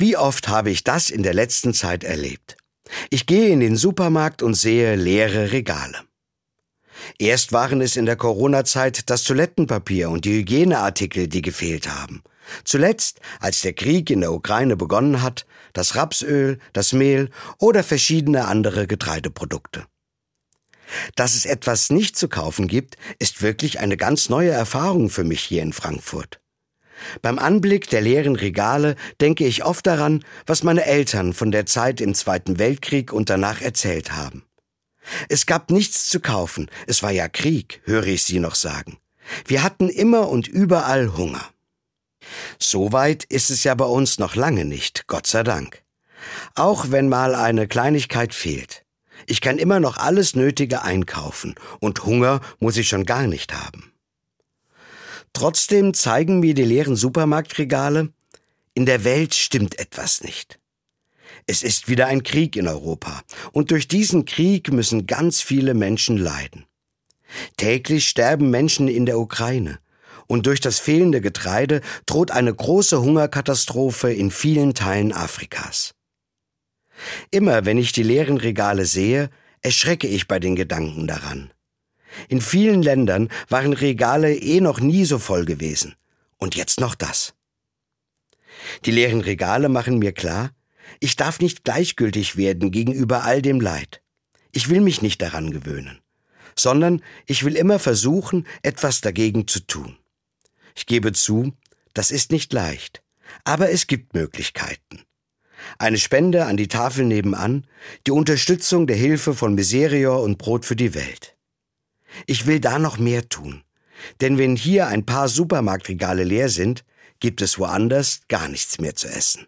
Wie oft habe ich das in der letzten Zeit erlebt? Ich gehe in den Supermarkt und sehe leere Regale. Erst waren es in der Corona-Zeit das Toilettenpapier und die Hygieneartikel, die gefehlt haben. Zuletzt, als der Krieg in der Ukraine begonnen hat, das Rapsöl, das Mehl oder verschiedene andere Getreideprodukte. Dass es etwas nicht zu kaufen gibt, ist wirklich eine ganz neue Erfahrung für mich hier in Frankfurt. Beim Anblick der leeren Regale denke ich oft daran, was meine Eltern von der Zeit im Zweiten Weltkrieg und danach erzählt haben. Es gab nichts zu kaufen, es war ja Krieg, höre ich sie noch sagen. Wir hatten immer und überall Hunger. So weit ist es ja bei uns noch lange nicht, Gott sei Dank. Auch wenn mal eine Kleinigkeit fehlt. Ich kann immer noch alles Nötige einkaufen und Hunger muss ich schon gar nicht haben. Trotzdem zeigen mir die leeren Supermarktregale, in der Welt stimmt etwas nicht. Es ist wieder ein Krieg in Europa, und durch diesen Krieg müssen ganz viele Menschen leiden. Täglich sterben Menschen in der Ukraine, und durch das fehlende Getreide droht eine große Hungerkatastrophe in vielen Teilen Afrikas. Immer wenn ich die leeren Regale sehe, erschrecke ich bei den Gedanken daran. In vielen Ländern waren Regale eh noch nie so voll gewesen. Und jetzt noch das. Die leeren Regale machen mir klar, ich darf nicht gleichgültig werden gegenüber all dem Leid. Ich will mich nicht daran gewöhnen, sondern ich will immer versuchen, etwas dagegen zu tun. Ich gebe zu, das ist nicht leicht, aber es gibt Möglichkeiten. Eine Spende an die Tafel nebenan, die Unterstützung der Hilfe von Miserior und Brot für die Welt. Ich will da noch mehr tun. Denn wenn hier ein paar Supermarktregale leer sind, gibt es woanders gar nichts mehr zu essen.